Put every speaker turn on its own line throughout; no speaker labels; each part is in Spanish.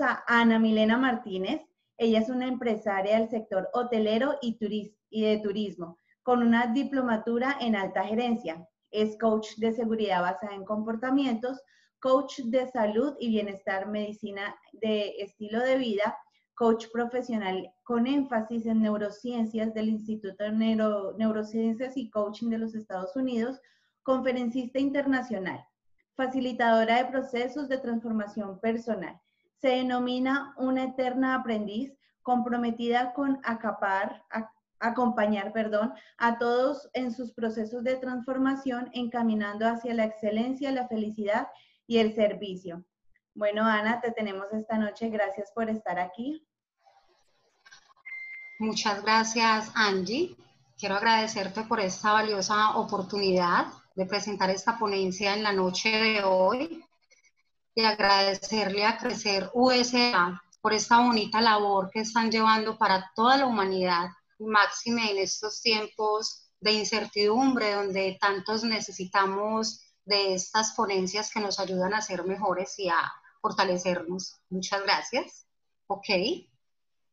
A Ana Milena Martínez. Ella es una empresaria del sector hotelero y, y de turismo, con una diplomatura en alta gerencia. Es coach de seguridad basada en comportamientos, coach de salud y bienestar, medicina de estilo de vida, coach profesional con énfasis en neurociencias del Instituto de Neurociencias y Coaching de los Estados Unidos, conferencista internacional, facilitadora de procesos de transformación personal. Se denomina una eterna aprendiz comprometida con acapar, acompañar perdón, a todos en sus procesos de transformación, encaminando hacia la excelencia, la felicidad y el servicio. Bueno, Ana, te tenemos esta noche. Gracias por estar aquí.
Muchas gracias, Angie. Quiero agradecerte por esta valiosa oportunidad de presentar esta ponencia en la noche de hoy y agradecerle a Crecer USA por esta bonita labor que están llevando para toda la humanidad, máxime en estos tiempos de incertidumbre donde tantos necesitamos de estas ponencias que nos ayudan a ser mejores y a fortalecernos. Muchas gracias. Ok.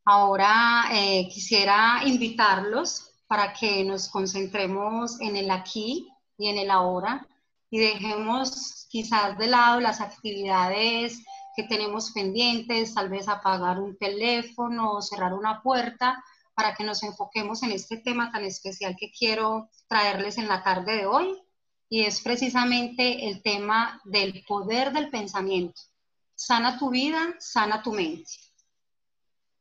Ahora eh, quisiera invitarlos para que nos concentremos en el aquí y en el ahora y dejemos quizás de lado las actividades que tenemos pendientes, tal vez apagar un teléfono o cerrar una puerta para que nos enfoquemos en este tema tan especial que quiero traerles en la tarde de hoy y es precisamente el tema del poder del pensamiento. Sana tu vida, sana tu mente.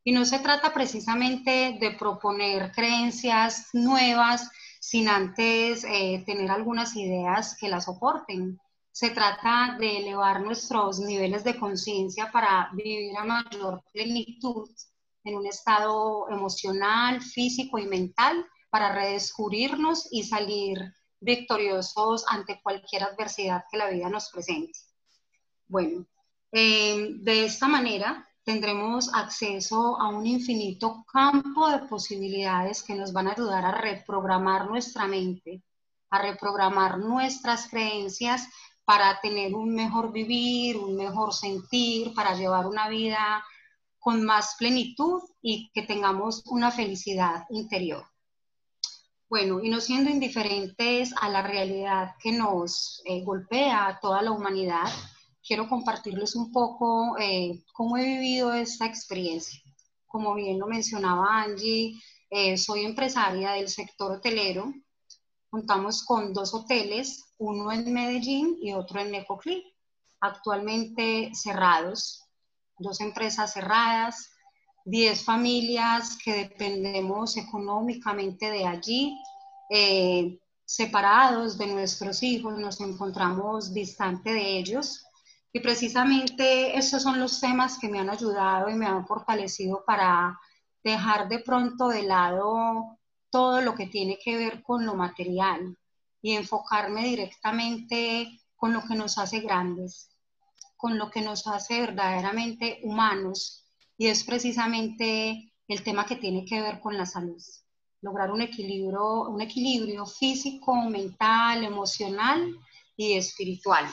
Y no se trata precisamente de proponer creencias nuevas sin antes eh, tener algunas ideas que las soporten. Se trata de elevar nuestros niveles de conciencia para vivir a mayor plenitud en un estado emocional, físico y mental para redescubrirnos y salir victoriosos ante cualquier adversidad que la vida nos presente. Bueno, eh, de esta manera tendremos acceso a un infinito campo de posibilidades que nos van a ayudar a reprogramar nuestra mente, a reprogramar nuestras creencias para tener un mejor vivir, un mejor sentir, para llevar una vida con más plenitud y que tengamos una felicidad interior. Bueno, y no siendo indiferentes a la realidad que nos eh, golpea a toda la humanidad, quiero compartirles un poco eh, cómo he vivido esta experiencia. Como bien lo mencionaba Angie, eh, soy empresaria del sector hotelero. Contamos con dos hoteles, uno en Medellín y otro en Necoclí, actualmente cerrados, dos empresas cerradas, 10 familias que dependemos económicamente de allí, eh, separados de nuestros hijos, nos encontramos distante de ellos y precisamente estos son los temas que me han ayudado y me han fortalecido para dejar de pronto de lado todo lo que tiene que ver con lo material y enfocarme directamente con lo que nos hace grandes, con lo que nos hace verdaderamente humanos. Y es precisamente el tema que tiene que ver con la salud. Lograr un equilibrio, un equilibrio físico, mental, emocional y espiritual.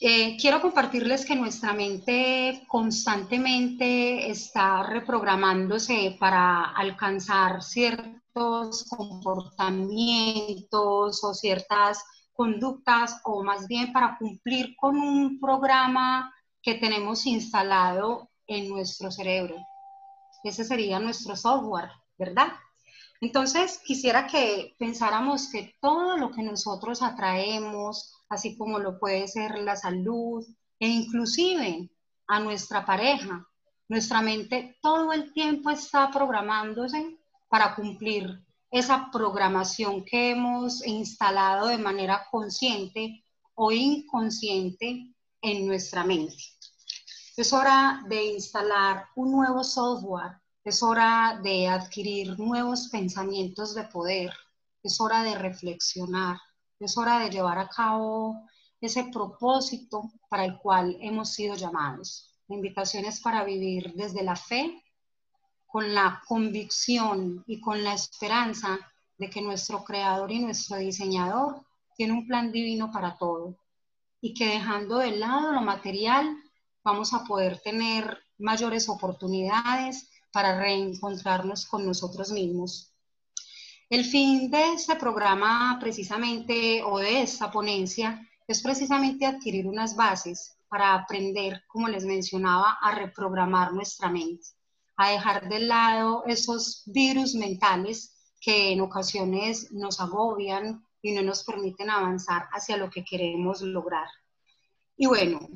Eh, quiero compartirles que nuestra mente constantemente está reprogramándose para alcanzar ciertos comportamientos o ciertas conductas o más bien para cumplir con un programa que tenemos instalado en nuestro cerebro. Ese sería nuestro software, ¿verdad? Entonces, quisiera que pensáramos que todo lo que nosotros atraemos, así como lo puede ser la salud e inclusive a nuestra pareja. Nuestra mente todo el tiempo está programándose para cumplir esa programación que hemos instalado de manera consciente o inconsciente en nuestra mente. Es hora de instalar un nuevo software, es hora de adquirir nuevos pensamientos de poder, es hora de reflexionar, es hora de llevar a cabo ese propósito para el cual hemos sido llamados. La invitación es para vivir desde la fe, con la convicción y con la esperanza de que nuestro creador y nuestro diseñador tiene un plan divino para todo y que dejando de lado lo material vamos a poder tener mayores oportunidades para reencontrarnos con nosotros mismos. El fin de este programa precisamente o de esta ponencia es precisamente adquirir unas bases para aprender, como les mencionaba, a reprogramar nuestra mente, a dejar de lado esos virus mentales que en ocasiones nos agobian y no nos permiten avanzar hacia lo que queremos lograr. Y bueno,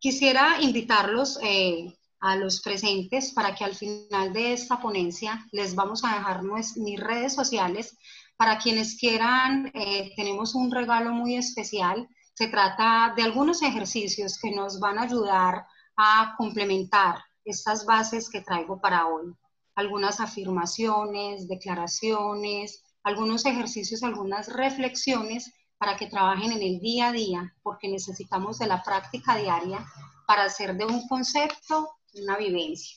quisiera invitarlos eh, a los presentes para que al final de esta ponencia les vamos a dejar mis redes sociales para quienes quieran, eh, tenemos un regalo muy especial. Se trata de algunos ejercicios que nos van a ayudar a complementar estas bases que traigo para hoy. Algunas afirmaciones, declaraciones, algunos ejercicios, algunas reflexiones para que trabajen en el día a día, porque necesitamos de la práctica diaria para hacer de un concepto una vivencia.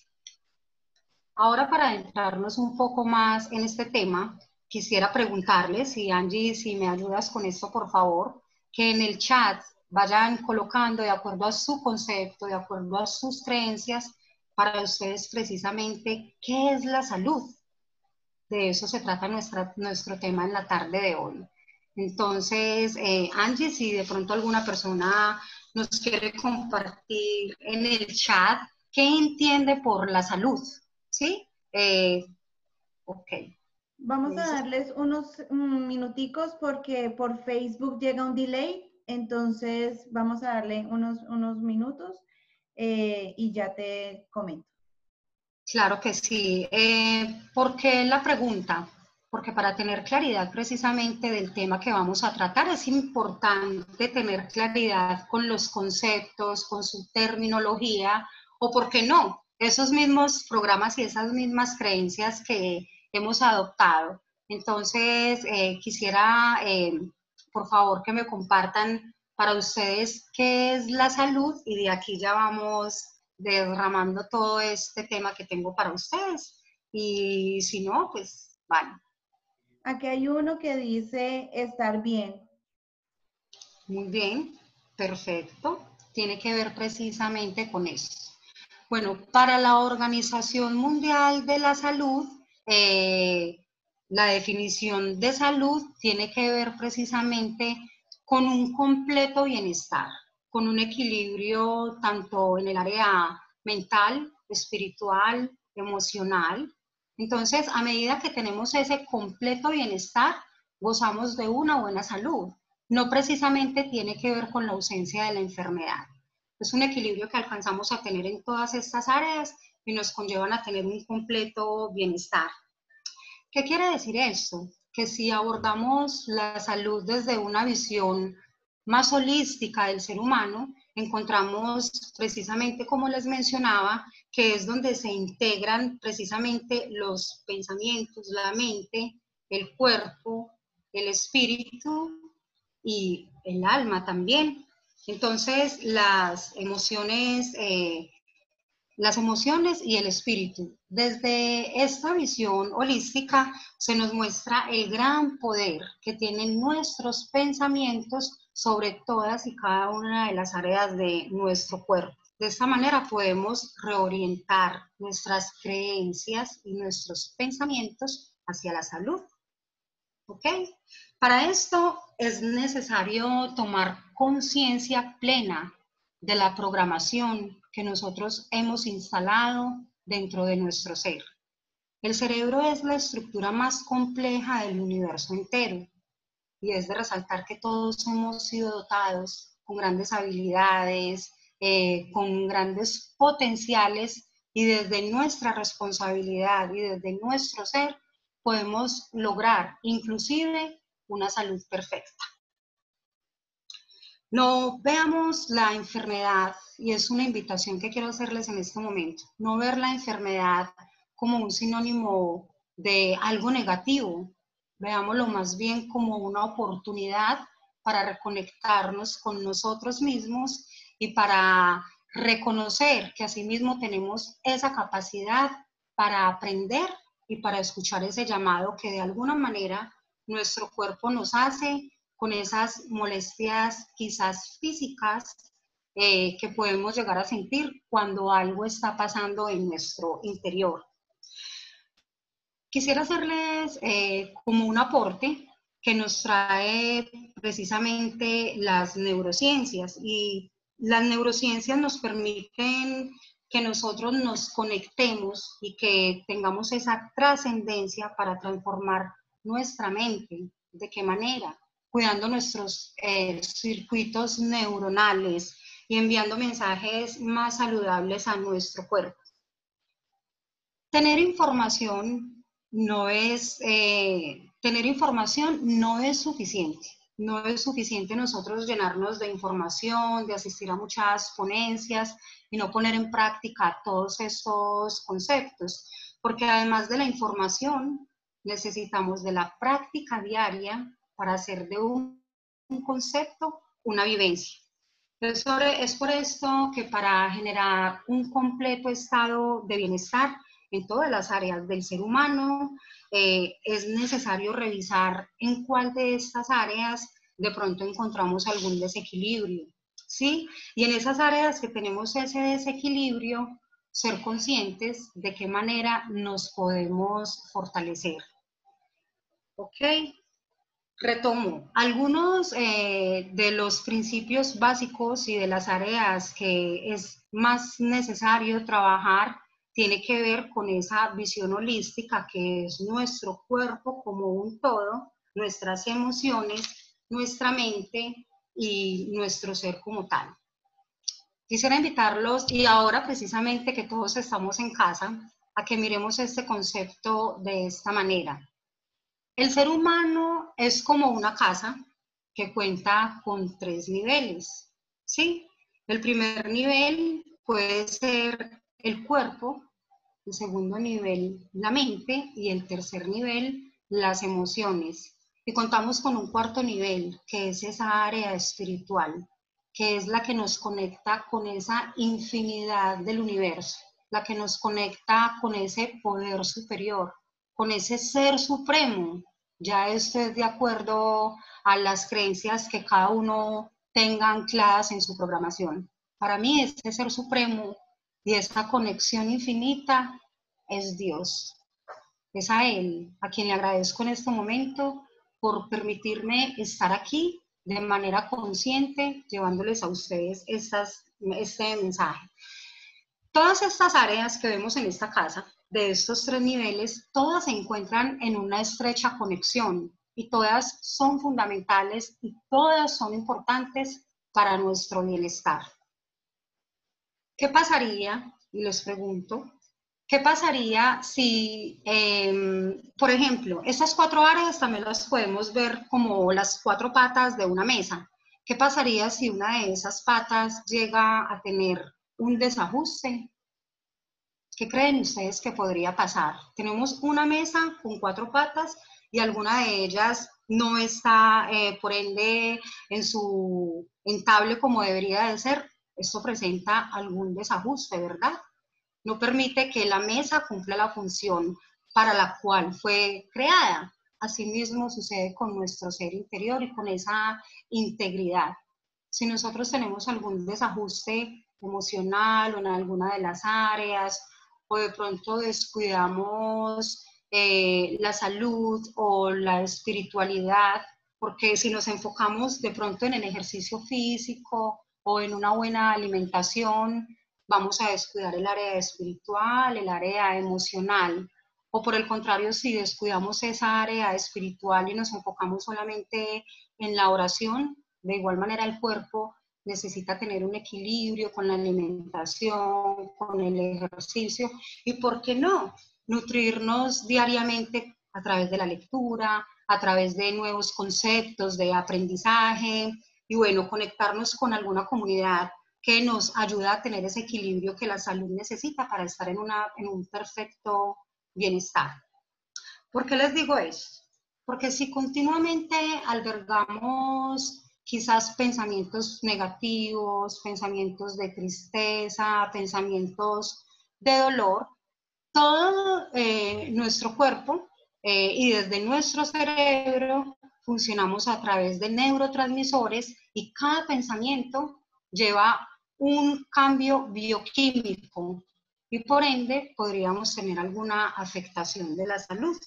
Ahora para adentrarnos un poco más en este tema, quisiera preguntarles, y Angie, si me ayudas con esto, por favor, que en el chat vayan colocando de acuerdo a su concepto, de acuerdo a sus creencias, para ustedes precisamente qué es la salud. De eso se trata nuestra, nuestro tema en la tarde de hoy. Entonces, eh, Angie, si de pronto alguna persona nos quiere compartir en el chat qué entiende por la salud, ¿sí? Eh, ok.
Vamos a darles unos minuticos porque por Facebook llega un delay, entonces vamos a darle unos, unos minutos eh, y ya te comento.
Claro que sí. ¿Por qué la pregunta? porque para tener claridad precisamente del tema que vamos a tratar es importante tener claridad con los conceptos, con su terminología o, ¿por qué no?, esos mismos programas y esas mismas creencias que hemos adoptado. Entonces, eh, quisiera, eh, por favor, que me compartan para ustedes qué es la salud y de aquí ya vamos derramando todo este tema que tengo para ustedes. Y si no, pues, vale.
Aquí hay uno que dice estar bien.
Muy bien, perfecto. Tiene que ver precisamente con eso. Bueno, para la Organización Mundial de la Salud, eh, la definición de salud tiene que ver precisamente con un completo bienestar, con un equilibrio tanto en el área mental, espiritual, emocional, entonces, a medida que tenemos ese completo bienestar, gozamos de una buena salud. No precisamente tiene que ver con la ausencia de la enfermedad. Es un equilibrio que alcanzamos a tener en todas estas áreas y nos conllevan a tener un completo bienestar. ¿Qué quiere decir esto? Que si abordamos la salud desde una visión más holística del ser humano, encontramos precisamente, como les mencionaba, que es donde se integran precisamente los pensamientos, la mente, el cuerpo, el espíritu y el alma también. Entonces, las emociones, eh, las emociones y el espíritu. Desde esta visión holística se nos muestra el gran poder que tienen nuestros pensamientos sobre todas y cada una de las áreas de nuestro cuerpo. De esta manera podemos reorientar nuestras creencias y nuestros pensamientos hacia la salud. ¿Ok? Para esto es necesario tomar conciencia plena de la programación que nosotros hemos instalado dentro de nuestro ser. El cerebro es la estructura más compleja del universo entero y es de resaltar que todos hemos sido dotados con grandes habilidades, eh, con grandes potenciales y desde nuestra responsabilidad y desde nuestro ser podemos lograr inclusive una salud perfecta. No veamos la enfermedad, y es una invitación que quiero hacerles en este momento, no ver la enfermedad como un sinónimo de algo negativo, veámoslo más bien como una oportunidad para reconectarnos con nosotros mismos y para reconocer que asimismo tenemos esa capacidad para aprender y para escuchar ese llamado que de alguna manera nuestro cuerpo nos hace con esas molestias quizás físicas eh, que podemos llegar a sentir cuando algo está pasando en nuestro interior. Quisiera hacerles eh, como un aporte que nos trae precisamente las neurociencias y las neurociencias nos permiten que nosotros nos conectemos y que tengamos esa trascendencia para transformar nuestra mente. ¿De qué manera? Cuidando nuestros eh, circuitos neuronales y enviando mensajes más saludables a nuestro cuerpo. Tener información no es, eh, tener información no es suficiente. No es suficiente nosotros llenarnos de información, de asistir a muchas ponencias y no poner en práctica todos estos conceptos, porque además de la información, necesitamos de la práctica diaria para hacer de un, un concepto una vivencia. es por esto que para generar un completo estado de bienestar en todas las áreas del ser humano, eh, es necesario revisar en cuál de estas áreas de pronto encontramos algún desequilibrio, ¿sí? Y en esas áreas que tenemos ese desequilibrio, ser conscientes de qué manera nos podemos fortalecer. ¿Ok? Retomo, algunos eh, de los principios básicos y de las áreas que es más necesario trabajar tiene que ver con esa visión holística que es nuestro cuerpo como un todo, nuestras emociones, nuestra mente y nuestro ser como tal. Quisiera invitarlos, y ahora precisamente que todos estamos en casa, a que miremos este concepto de esta manera. El ser humano es como una casa que cuenta con tres niveles, ¿sí? El primer nivel puede ser el cuerpo, el segundo nivel la mente y el tercer nivel las emociones. Y contamos con un cuarto nivel, que es esa área espiritual, que es la que nos conecta con esa infinidad del universo, la que nos conecta con ese poder superior, con ese ser supremo. Ya esto es de acuerdo a las creencias que cada uno tenga ancladas en su programación. Para mí, ese ser supremo y esta conexión infinita es Dios. Es a Él a quien le agradezco en este momento por permitirme estar aquí de manera consciente, llevándoles a ustedes este mensaje. Todas estas áreas que vemos en esta casa, de estos tres niveles, todas se encuentran en una estrecha conexión y todas son fundamentales y todas son importantes para nuestro bienestar. ¿Qué pasaría, y les pregunto, qué pasaría si, em, por ejemplo, estas cuatro áreas también las podemos ver como las cuatro patas de una mesa? ¿Qué pasaría si una de esas patas llega a tener un desajuste? ¿Qué creen ustedes que podría pasar? Tenemos una mesa con cuatro patas y alguna de ellas no está, eh, por ende, en su entable como debería de ser esto presenta algún desajuste, ¿verdad? No permite que la mesa cumpla la función para la cual fue creada. Asimismo sucede con nuestro ser interior y con esa integridad. Si nosotros tenemos algún desajuste emocional o en alguna de las áreas, o de pronto descuidamos eh, la salud o la espiritualidad, porque si nos enfocamos de pronto en el ejercicio físico o en una buena alimentación, vamos a descuidar el área espiritual, el área emocional. O por el contrario, si descuidamos esa área espiritual y nos enfocamos solamente en la oración, de igual manera el cuerpo necesita tener un equilibrio con la alimentación, con el ejercicio y, ¿por qué no? Nutrirnos diariamente a través de la lectura, a través de nuevos conceptos de aprendizaje, y bueno, conectarnos con alguna comunidad que nos ayuda a tener ese equilibrio que la salud necesita para estar en, una, en un perfecto bienestar. ¿Por qué les digo eso? Porque si continuamente albergamos quizás pensamientos negativos, pensamientos de tristeza, pensamientos de dolor, todo eh, nuestro cuerpo eh, y desde nuestro cerebro funcionamos a través de neurotransmisores y cada pensamiento lleva un cambio bioquímico y por ende podríamos tener alguna afectación de la salud.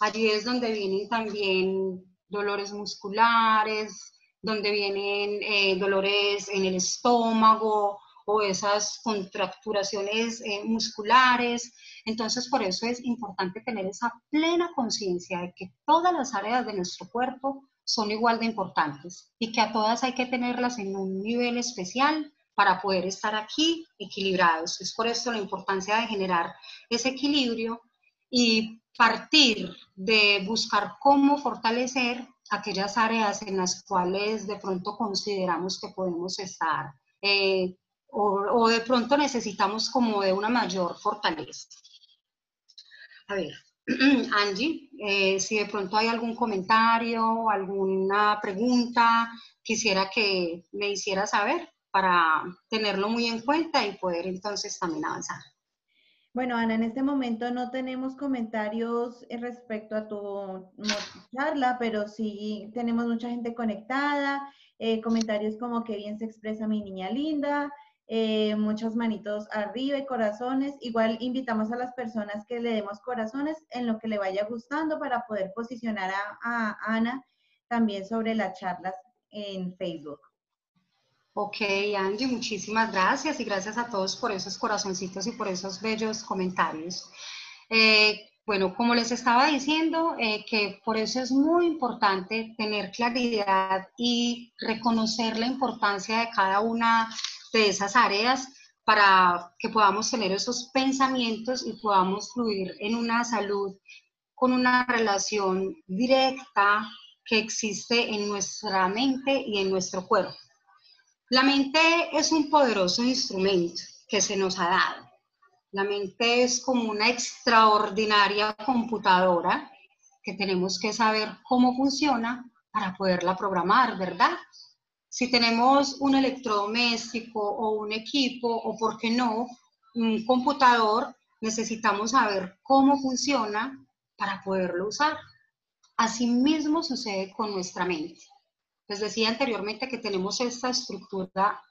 Allí es donde vienen también dolores musculares, donde vienen eh, dolores en el estómago o esas contracturaciones eh, musculares. Entonces, por eso es importante tener esa plena conciencia de que todas las áreas de nuestro cuerpo son igual de importantes y que a todas hay que tenerlas en un nivel especial para poder estar aquí equilibrados. Es por esto la importancia de generar ese equilibrio y partir de buscar cómo fortalecer aquellas áreas en las cuales de pronto consideramos que podemos estar eh, o, de pronto necesitamos como de una mayor fortaleza. A ver, Angie, eh, si de pronto hay algún comentario, alguna pregunta, quisiera que me hiciera saber para tenerlo muy en cuenta y poder entonces también avanzar.
Bueno, Ana, en este momento no tenemos comentarios respecto a tu charla, pero sí tenemos mucha gente conectada, eh, comentarios como que bien se expresa mi niña linda, eh, muchos manitos arriba y corazones. Igual invitamos a las personas que le demos corazones en lo que le vaya gustando para poder posicionar a Ana también sobre las charlas en Facebook.
Ok, Angie, muchísimas gracias y gracias a todos por esos corazoncitos y por esos bellos comentarios. Eh, bueno, como les estaba diciendo, eh, que por eso es muy importante tener claridad y reconocer la importancia de cada una de esas áreas para que podamos tener esos pensamientos y podamos fluir en una salud con una relación directa que existe en nuestra mente y en nuestro cuerpo. La mente es un poderoso instrumento que se nos ha dado. La mente es como una extraordinaria computadora que tenemos que saber cómo funciona para poderla programar, ¿verdad? Si tenemos un electrodoméstico o un equipo o, por qué no, un computador, necesitamos saber cómo funciona para poderlo usar. Asimismo sucede con nuestra mente. Les decía anteriormente que tenemos esta estructura,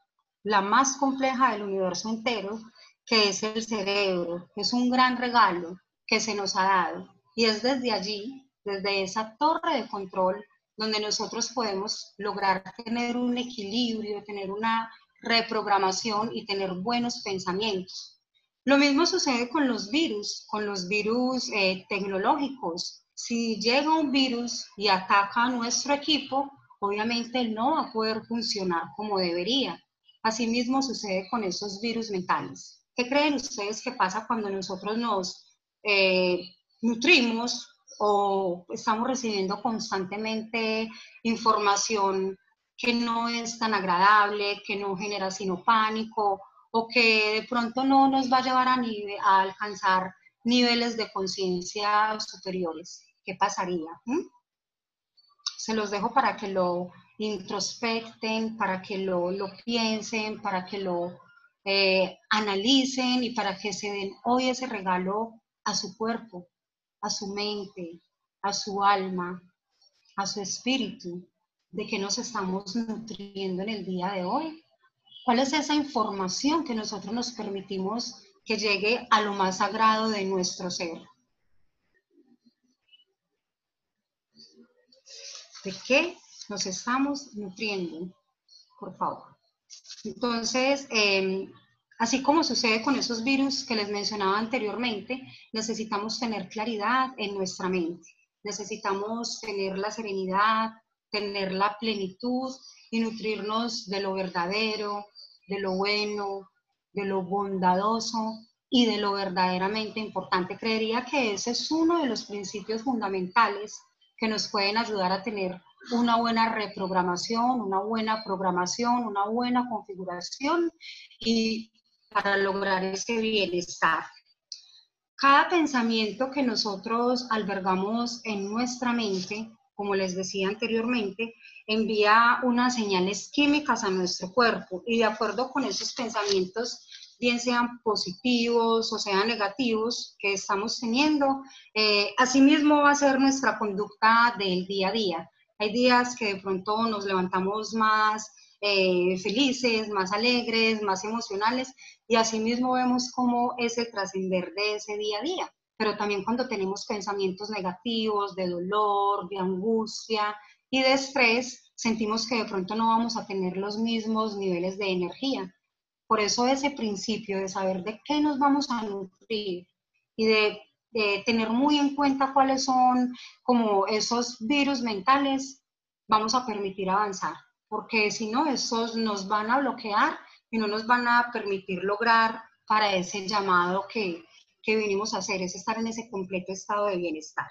la más compleja del universo entero, que es el cerebro. Es un gran regalo que se nos ha dado. Y es desde allí, desde esa torre de control, donde nosotros podemos lograr tener un equilibrio, tener una reprogramación y tener buenos pensamientos. Lo mismo sucede con los virus, con los virus eh, tecnológicos. Si llega un virus y ataca a nuestro equipo, obviamente no va a poder funcionar como debería. Asimismo sucede con esos virus mentales. ¿Qué creen ustedes que pasa cuando nosotros nos eh, nutrimos o estamos recibiendo constantemente información que no es tan agradable, que no genera sino pánico o que de pronto no nos va a llevar a, a alcanzar niveles de conciencia superiores? ¿Qué pasaría? ¿Mm? se los dejo para que lo introspecten, para que lo, piensen, para que lo eh, analicen y para que se den hoy ese regalo a su cuerpo, a su mente, a su alma, a su espíritu, de que nos estamos nutriendo en el día de hoy. ¿Cuál es esa información que nosotros nos permitimos que llegue a lo más sagrado de nuestro ser? de qué nos estamos nutriendo, por favor. Entonces, em, así como sucede con esos virus que les mencionaba anteriormente, necesitamos tener claridad en nuestra mente, necesitamos tener la serenidad, tener la plenitud y nutrirnos de lo verdadero, de lo bueno, de lo bondadoso y de lo verdaderamente importante. Creería que ese es uno de los principios fundamentales que nos pueden ayudar a tener una buena reprogramación, una buena programación, una buena configuración y para lograr ese bienestar. Cada pensamiento que nosotros albergamos en nuestra mente, como les decía anteriormente, envía unas señales químicas a nuestro cuerpo y de acuerdo con esos pensamientos, bien sean positivos o sean negativos que estamos teniendo, eh, asimismo va a ser nuestra conducta del día a día. Hay días que de pronto nos levantamos más eh, felices, más alegres, más emocionales y asimismo vemos cómo es el trascender de ese día a día. Pero también cuando tenemos pensamientos negativos, de dolor, de angustia y de estrés, sentimos que de pronto no vamos a tener los mismos niveles de energía. Por eso ese principio de saber de qué nos vamos a nutrir y de, de tener muy en cuenta cuáles son como esos virus mentales, vamos a permitir avanzar, porque si no, esos nos van a bloquear y no nos van a permitir lograr para ese llamado que, que vinimos a hacer, es estar en ese completo estado de bienestar.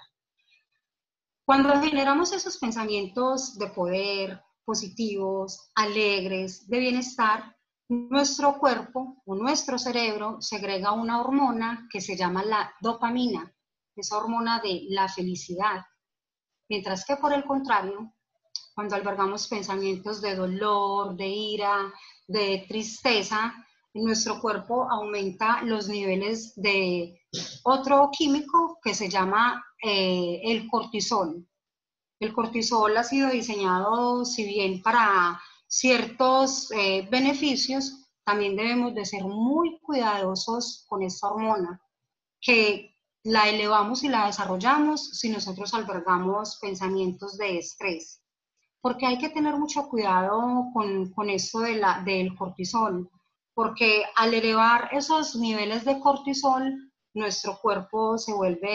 Cuando generamos esos pensamientos de poder, positivos, alegres, de bienestar, nuestro cuerpo o nuestro cerebro segrega una hormona que se llama la dopamina, esa hormona de la felicidad. Mientras que por el contrario, cuando albergamos pensamientos de dolor, de ira, de tristeza, nuestro cuerpo aumenta los niveles de otro químico que se llama eh, el cortisol. El cortisol ha sido diseñado, si bien para ciertos eh, beneficios, también debemos de ser muy cuidadosos con esta hormona, que la elevamos y la desarrollamos si nosotros albergamos pensamientos de estrés porque hay que tener mucho cuidado con, con esto de la, del cortisol, porque al elevar esos niveles de cortisol, nuestro cuerpo se vuelve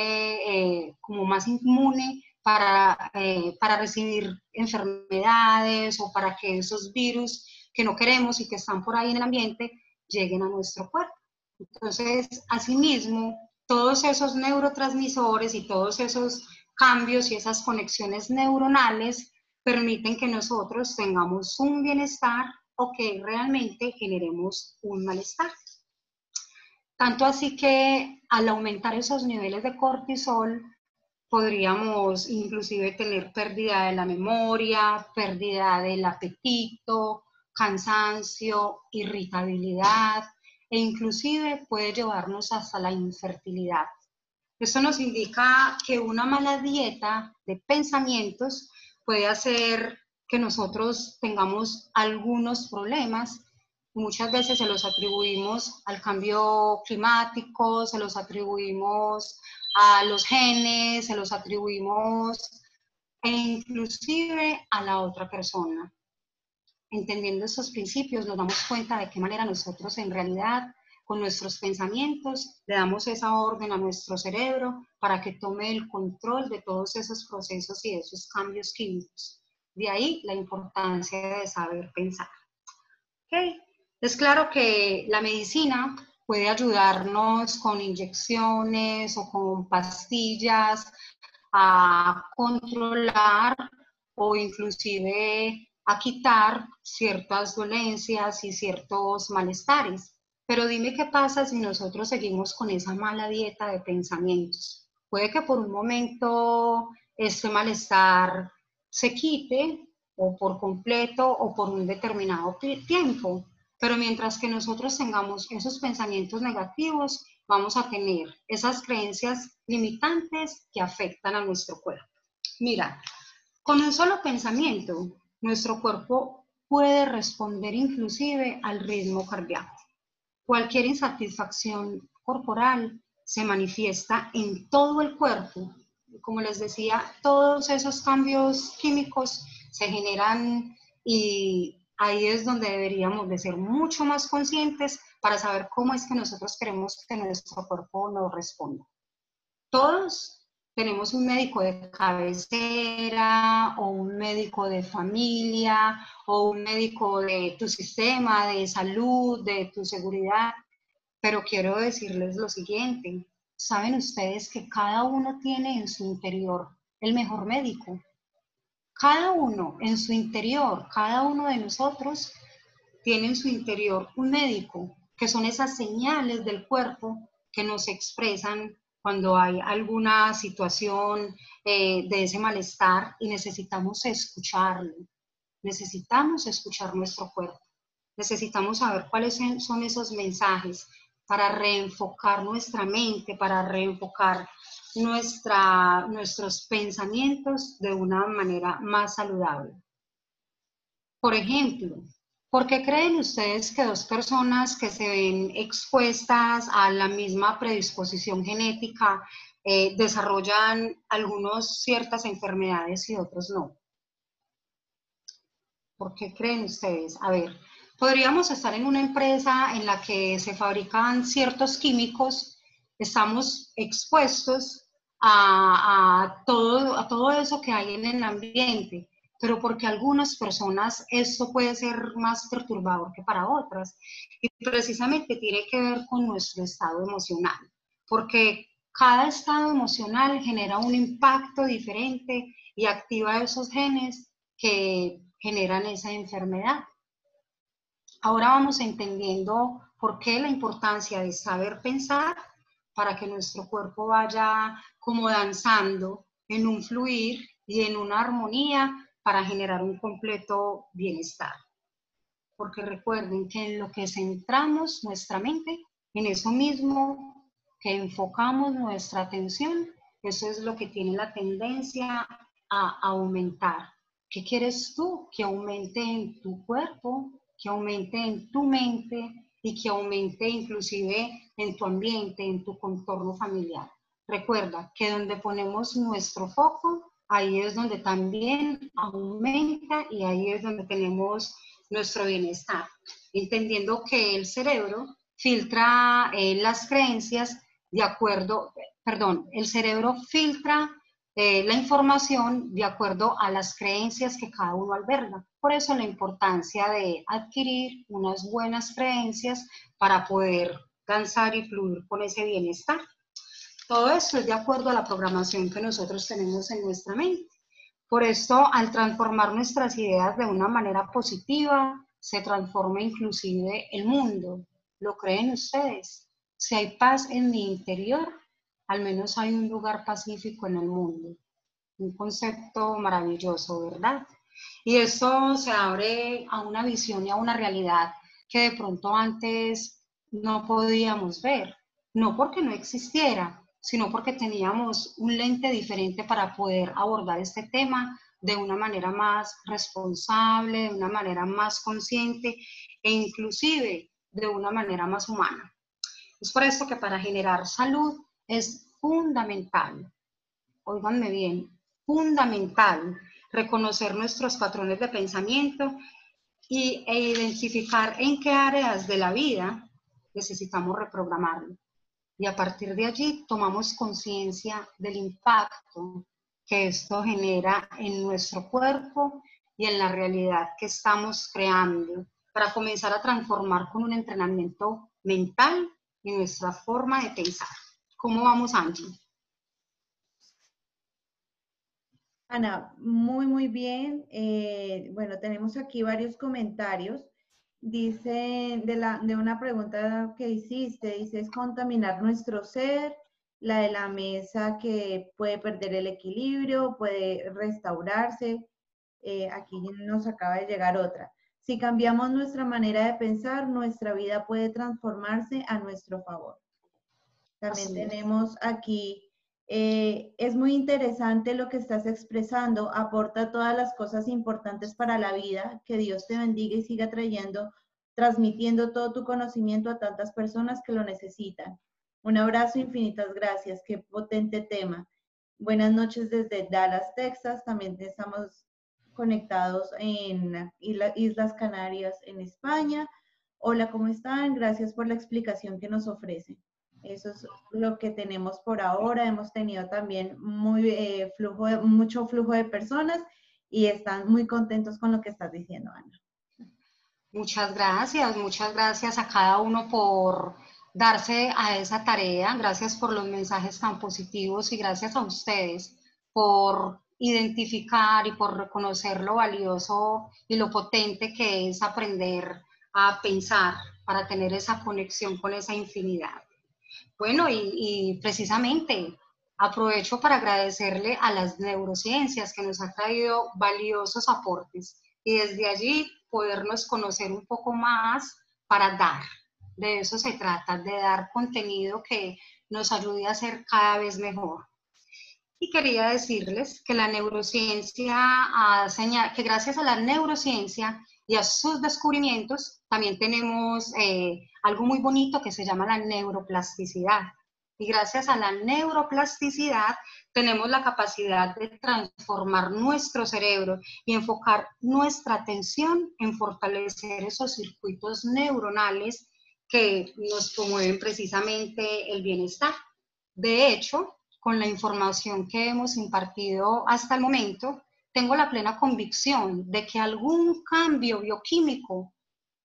eh, como más inmune para, eh, para recibir enfermedades o para que esos virus que no queremos y que están por ahí en el ambiente lleguen a nuestro cuerpo. Entonces, asimismo, todos esos neurotransmisores y todos esos cambios y esas conexiones neuronales permiten que nosotros tengamos un bienestar o que realmente generemos un malestar. Tanto así que al aumentar esos niveles de cortisol, podríamos inclusive tener pérdida de la memoria, pérdida del apetito, cansancio, irritabilidad e inclusive puede llevarnos hasta la infertilidad. Esto nos indica que una mala dieta de pensamientos puede hacer que nosotros tengamos algunos problemas. Muchas veces se los atribuimos al cambio climático, se los atribuimos a los genes, se los atribuimos e inclusive a la otra persona. Entendiendo estos principios nos damos cuenta de qué manera nosotros en realidad con nuestros pensamientos, le damos esa orden a nuestro cerebro para que tome el control de todos esos procesos y esos cambios químicos. De ahí la importancia de saber pensar. Okay. Es claro que la medicina puede ayudarnos con inyecciones o con pastillas a controlar o inclusive a quitar ciertas dolencias y ciertos malestares. Pero dime qué pasa si nosotros seguimos con esa mala dieta de pensamientos. Puede que por un momento este malestar se quite o por completo o por un determinado tiempo. Pero mientras que nosotros tengamos esos pensamientos negativos, vamos a tener esas creencias limitantes que afectan a nuestro cuerpo. Mira, con un solo pensamiento, nuestro cuerpo puede responder inclusive al ritmo cardíaco. Cualquier insatisfacción corporal se manifiesta en todo el cuerpo. Como les decía, todos esos cambios químicos se generan y ahí es donde deberíamos de ser mucho más conscientes para saber cómo es que nosotros queremos que nuestro cuerpo nos responda. Todos tenemos un médico de cabecera o un médico de familia o un médico de tu sistema de salud, de tu seguridad, pero quiero decirles lo siguiente, saben ustedes que cada uno tiene en su interior el mejor médico. cada uno en su interior, cada uno de nosotros tiene en su interior un médico, que son esas señales del cuerpo que nos expresan cuando hay alguna situación eh, de ese malestar y necesitamos escucharlo. Necesitamos escuchar nuestro cuerpo. Necesitamos saber cuáles son esos mensajes para reenfocar nuestra mente, para reenfocar nuestra, nuestros pensamientos de una manera más saludable. Por ejemplo, ¿por qué creen ustedes que dos personas que se ven expuestas a la misma predisposición genética eh, desarrollan algunas ciertas enfermedades y otros no? ¿Por qué creen ustedes? A ver, podríamos estar en una empresa en la que se fabrican ciertos químicos, estamos expuestos a, todo, a todo eso que hay en el ambiente, pero porque algunas personas esto puede ser más perturbador que para otras. Y precisamente tiene que ver con nuestro estado emocional, porque cada estado emocional genera un impacto diferente y activa esos genes que generan esa enfermedad. Ahora vamos entendiendo por qué la importancia de saber pensar para que nuestro cuerpo vaya como danzando en un fluir y en una armonía para generar un completo bienestar. Porque recuerden que en lo que centramos nuestra mente, en eso mismo que enfocamos nuestra atención, eso es lo que tiene la tendencia a aumentar. ¿Qué quieres tú? Que aumente en tu cuerpo, que aumente en tu mente y que aumente inclusive en tu ambiente, en tu contorno familiar. Recuerda que donde ponemos nuestro foco, ahí es donde también aumenta y ahí es donde tenemos nuestro bienestar. Entendiendo que el cerebro filtra eh, las creencias de acuerdo, perdón, el cerebro filtra eh, la información de acuerdo a las creencias que cada uno alberga. Por eso la importancia de adquirir unas buenas creencias para poder danzar y fluir con ese bienestar. Todo esto es de acuerdo a la programación que nosotros tenemos en nuestra mente. Por esto, al transformar nuestras ideas de una manera positiva, se transforma inclusive el mundo. ¿Lo creen ustedes? Si hay paz en mi interior, al menos hay un lugar pacífico en el mundo. Un concepto maravilloso, ¿verdad? Y esto se abre a una visión y a una realidad que de pronto antes no podíamos ver, no porque no existiera, sino porque teníamos un lente diferente para poder abordar este tema de una manera más responsable, de una manera más consciente e inclusive de una manera más humana. Es por esto que para generar salud es fundamental, oíganme bien, fundamental reconocer nuestros patrones de pensamiento y, e identificar en qué áreas de la vida necesitamos reprogramarlo. Y a partir de allí tomamos conciencia del impacto que esto genera en nuestro cuerpo y en la realidad que estamos creando para comenzar a transformar con un entrenamiento mental y nuestra forma de pensar. ¿Cómo vamos, Angie?
Ana, muy, muy bien. Eh, bueno, tenemos aquí varios comentarios. Dice de, la, de una pregunta que hiciste, dice, es contaminar nuestro ser, la de la mesa que puede perder el equilibrio, puede restaurarse. Eh, aquí nos acaba de llegar otra. Si cambiamos nuestra manera de pensar, nuestra vida puede transformarse a nuestro favor. También tenemos aquí, eh, es muy interesante lo que estás expresando, aporta todas las cosas importantes para la vida, que Dios te bendiga y siga trayendo, transmitiendo todo tu conocimiento a tantas personas que lo necesitan. Un abrazo, infinitas gracias, qué potente tema. Buenas noches desde Dallas, Texas, también estamos conectados en Islas Canarias, en España. Hola, ¿cómo están? Gracias por la explicación que nos ofrecen. Eso es lo que tenemos por ahora. Hemos tenido también muy, eh, flujo mucho flujo de personas y están muy contentos con lo que estás diciendo, Ana.
Muchas gracias, muchas gracias a cada uno por darse a esa tarea. Gracias por los mensajes tan positivos y gracias a ustedes por identificar y por reconocer lo valioso y lo potente que es aprender a pensar para tener esa conexión con esa infinidad. Bueno, y, precisamente aprovecho para agradecerle a las neurociencias que nos ha traído valiosos aportes y desde allí podernos conocer un poco más para dar. De eso se trata, de dar contenido que nos ayude a ser cada vez mejor. Y quería decirles que la neurociencia ha señalado, que gracias a la neurociencia y a sus descubrimientos, también tenemos eh, algo muy bonito que se llama la neuroplasticidad. Y gracias a la neuroplasticidad tenemos la capacidad de transformar nuestro cerebro y enfocar nuestra atención en fortalecer esos circuitos neuronales que nos promueven precisamente el bienestar. De hecho, con la información que hemos impartido hasta el momento, tengo la plena convicción de que algún cambio bioquímico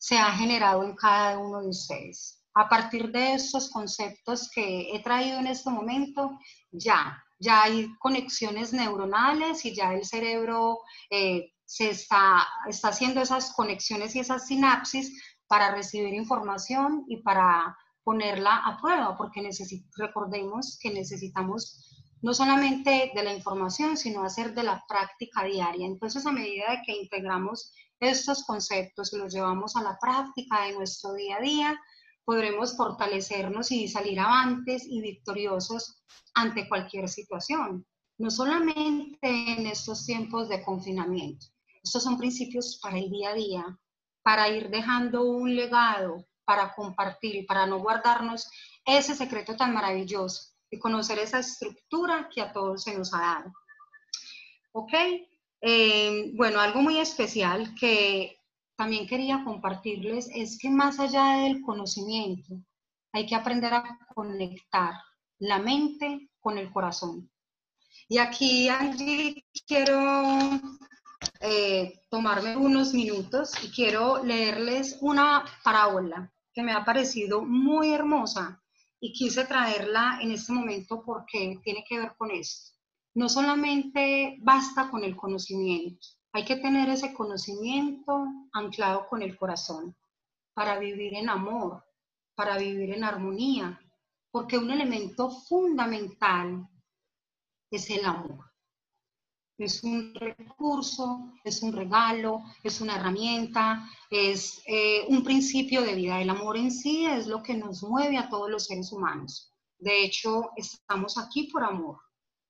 se ha generado en cada uno de ustedes. A partir de estos conceptos que he traído en este momento, ya, ya hay conexiones neuronales y ya el cerebro eh, se está, está haciendo esas conexiones y esas sinapsis para recibir información y para ponerla a prueba, porque recordemos que necesitamos no solamente de la información, sino hacer de la práctica diaria. Entonces, a medida que integramos estos conceptos y los llevamos a la práctica de nuestro día a día, podremos fortalecernos y salir avantes y victoriosos ante cualquier situación, no solamente en estos tiempos de confinamiento. Estos son principios para el día a día, para ir dejando un legado, para compartir, para no guardarnos ese secreto tan maravilloso y conocer esa estructura que a todos se nos ha dado. ¿Ok? Eh, bueno, algo muy especial que también quería compartirles es que más allá del conocimiento, hay que aprender a conectar la mente con el corazón. Y aquí, Angie, quiero eh, tomarme unos minutos y quiero leerles una parábola que me ha parecido muy hermosa y quise traerla en este momento porque tiene que ver con esto. No solamente basta con el conocimiento, hay que tener ese conocimiento anclado con el corazón para vivir en amor, para vivir en armonía, porque un elemento fundamental es el amor es un recurso, es un regalo, es una herramienta, es eh, un principio de vida. El amor en sí es lo que nos mueve a todos los seres humanos. De hecho, estamos aquí por amor.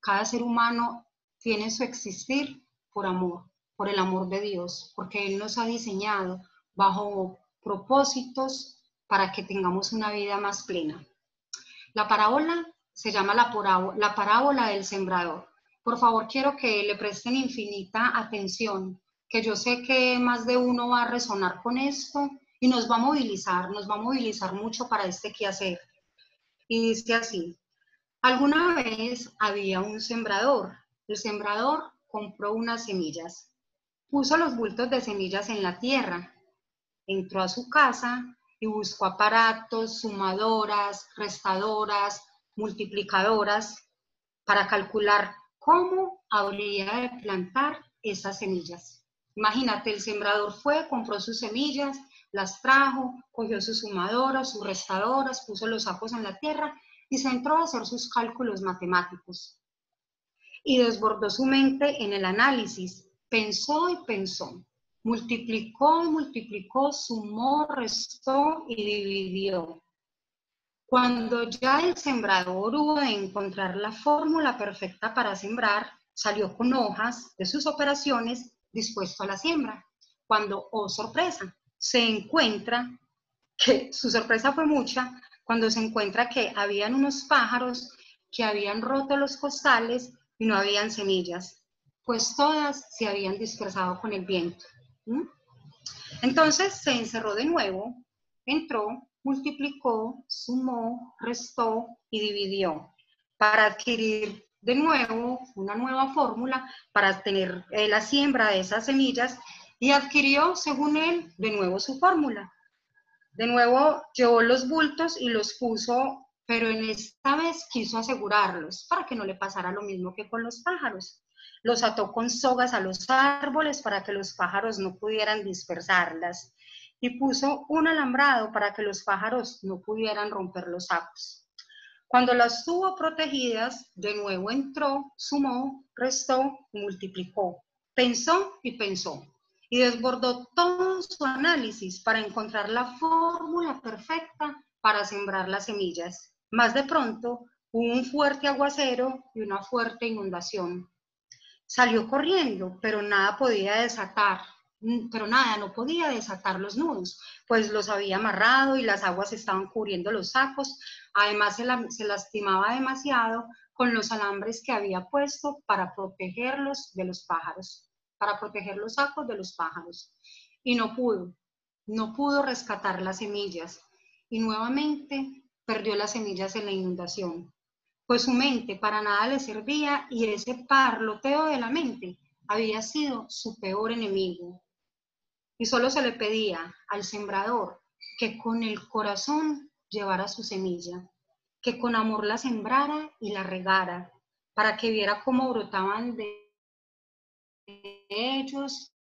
Cada ser humano tiene su existir por amor, por el amor de Dios, porque Él nos ha diseñado bajo propósitos para que tengamos una vida más plena. La parábola se llama la, la parábola del sembrador por favor quiero que le presten infinita atención, que yo sé que más de uno va a resonar con esto y nos va a movilizar, nos va a movilizar mucho para este quehacer. Y dice así, alguna vez había un sembrador, el sembrador compró unas semillas, puso los bultos de semillas en la tierra, entró a su casa y buscó aparatos, sumadoras, restadoras, multiplicadoras para calcular ¿Cómo habría de plantar esas semillas? Imagínate, el sembrador fue, compró sus semillas, las trajo, cogió sus sumadoras, sus restadoras, puso los sapos en la tierra y se entró a hacer sus cálculos matemáticos. Y desbordó su mente en el análisis. Pensó y pensó. Multiplicó y multiplicó, sumó, restó y dividió. Cuando ya el sembrador hubo de encontrar la fórmula perfecta para sembrar, salió con hojas de sus operaciones dispuesto a la siembra. Cuando, oh sorpresa, se encuentra que su sorpresa fue mucha cuando se encuentra que habían unos pájaros que habían roto los costales y no habían semillas, pues todas se habían dispersado con el viento. Entonces se encerró de nuevo, entró, multiplicó, sumó, restó y dividió para adquirir de nuevo una nueva fórmula para tener eh, la siembra de esas semillas y adquirió, según él, de nuevo su fórmula. De nuevo llevó los bultos y los puso, pero en esta vez quiso asegurarlos para que no le pasara lo mismo que con los pájaros. los ató con sogas a los árboles para que los pájaros no pudieran dispersarlas y puso un alambrado para que los pájaros no pudieran romper los sacos. Cuando las tuvo protegidas, de nuevo entró, sumó, restó multiplicó. Pensó y pensó y desbordó todo su análisis para encontrar la fórmula perfecta para sembrar las semillas. Más de pronto hubo un fuerte aguacero y una fuerte inundación. Salió corriendo, pero nada podía desatar, pero nada, no podía desatar los nudos, pues los había amarrado y las aguas estaban cubriendo los sacos. Además, se, se lastimaba demasiado con los alambres que había puesto para protegerlos de los pájaros, para proteger los sacos de los pájaros. Y no pudo, no pudo rescatar las semillas. Y nuevamente perdió las semillas en la inundación pues su mente para nada le servía y ese parloteo de la mente había sido su peor enemigo. Y solo se le pedía al sembrador que con el corazón llevara su semilla, que con amor la sembrara y la regara, para que viera cómo brotaban de ellos.